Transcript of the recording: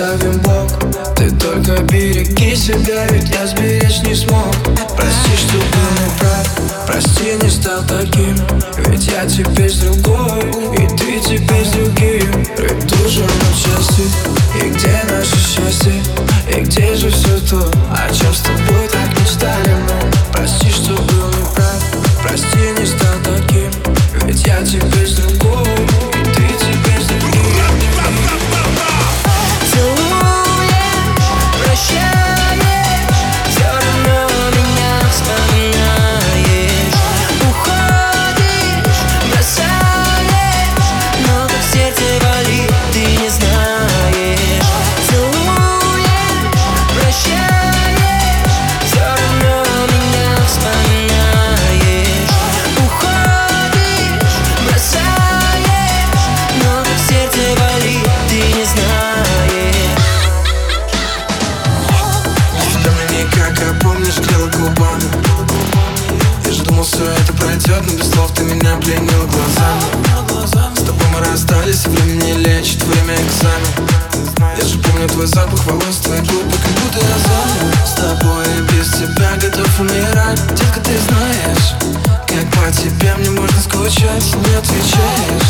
оставим Бог Ты только береги себя, ведь я сберечь не смог. Прости, что был неправ, прости, не стал таким. Ведь я теперь с другой, и ты теперь с другим. Душу на части, и где наше счастье Все это пройдет, но без слов ты меня пленил глазами. С тобой мы расстались, время не лечит, время экзамен. Я же помню твой запах волос, твои губы, как будто я заново С тобой и без тебя готов умирать. Детка, ты знаешь, как по тебе мне можно скучать Не отвечаешь